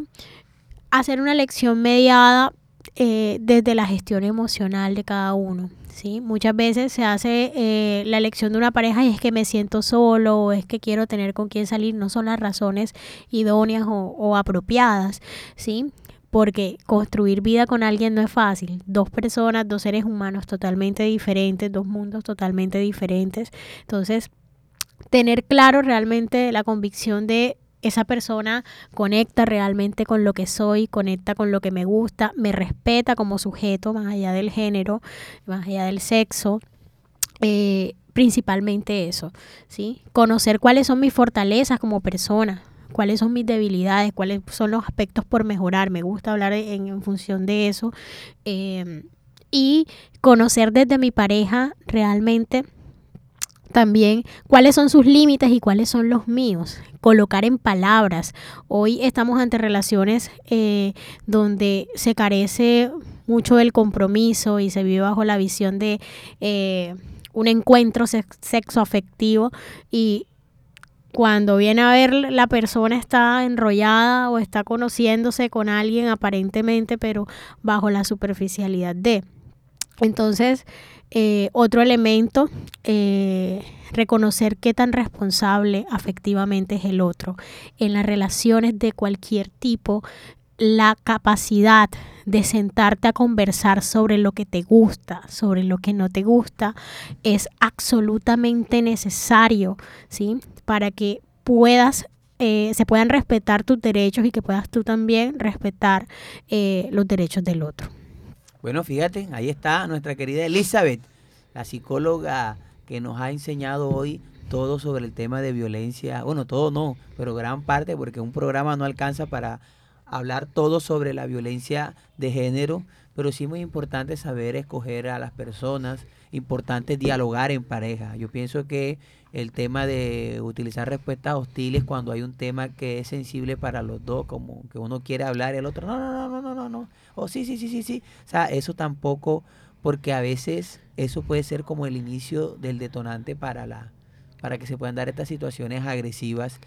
hacer una elección mediada eh, desde la gestión emocional de cada uno. ¿sí? Muchas veces se hace eh, la elección de una pareja y es que me siento solo o es que quiero tener con quién salir, no son las razones idóneas o, apropiadas, ¿sí? porque construir vida con alguien no es fácil. Dos personas, dos seres humanos totalmente diferentes, dos mundos totalmente diferentes. Entonces, tener claro realmente la convicción de esa persona conecta realmente con lo que soy, conecta con lo que me gusta, me respeta como sujeto, más allá del género, más allá del sexo. Eh, principalmente eso, ¿sí? Conocer cuáles son mis fortalezas como persona, cuáles son mis debilidades, cuáles son los aspectos por mejorar. Me gusta hablar en, función de eso. Eh, y conocer desde mi pareja realmente también cuáles son sus límites y cuáles son los míos. Colocar en palabras. Hoy estamos ante relaciones eh, donde se carece mucho del compromiso y se vive bajo la visión de eh, un encuentro sexo afectivo y cuando viene a ver la persona está enrollada o está conociéndose con alguien aparentemente pero bajo la superficialidad de. Entonces, eh, otro elemento, eh, reconocer qué tan responsable afectivamente es el otro. En las relaciones de cualquier tipo, la capacidad de sentarte a conversar sobre lo que te gusta, sobre lo que no te gusta, es absolutamente necesario, ¿sí? Para que puedas eh, se puedan respetar tus derechos y que puedas tú también respetar los derechos del otro. Bueno, fíjate, ahí está nuestra querida Elizabeth, la psicóloga que nos ha enseñado hoy todo sobre el tema de violencia. Bueno, todo no, pero gran parte, porque un programa no alcanza para hablar todo sobre la violencia de género, pero sí muy importante saber escoger a las personas, importante dialogar en pareja. Yo pienso que el tema de utilizar respuestas hostiles cuando hay un tema que es sensible para los dos, como que uno quiere hablar y el otro, no, no, no, no, no, no, no, o oh, sí, sí, sí, sí, sí. O sea, eso tampoco, porque a veces eso puede ser como el inicio del detonante para la para que se puedan dar estas situaciones agresivas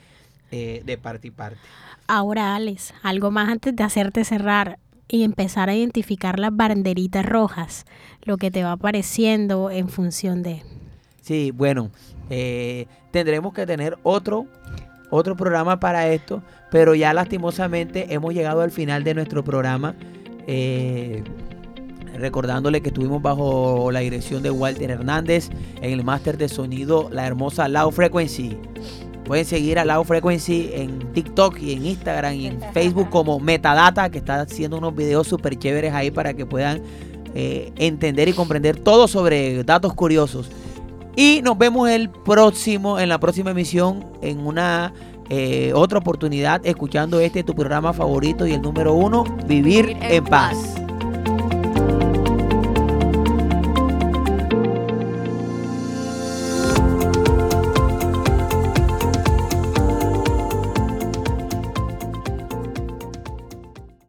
eh, de parte y parte. Ahora, Alex, algo más antes de hacerte cerrar y empezar a identificar las banderitas rojas, lo que te va apareciendo en función de... Sí, bueno, eh, tendremos que tener otro, otro programa para esto, pero ya lastimosamente hemos llegado al final de nuestro programa. Eh, recordándole que estuvimos bajo la dirección de Walter Hernández en el máster de sonido, la hermosa Loud Frequency. Pueden seguir a Loud Frequency en TikTok y en Instagram y en Facebook como Metadata, que está haciendo unos videos súper chéveres ahí para que puedan eh, entender y comprender todo sobre datos curiosos. Y nos vemos el próximo, en la próxima emisión, en una eh, otra oportunidad, escuchando este tu programa favorito y el número uno, Vivir, en, paz.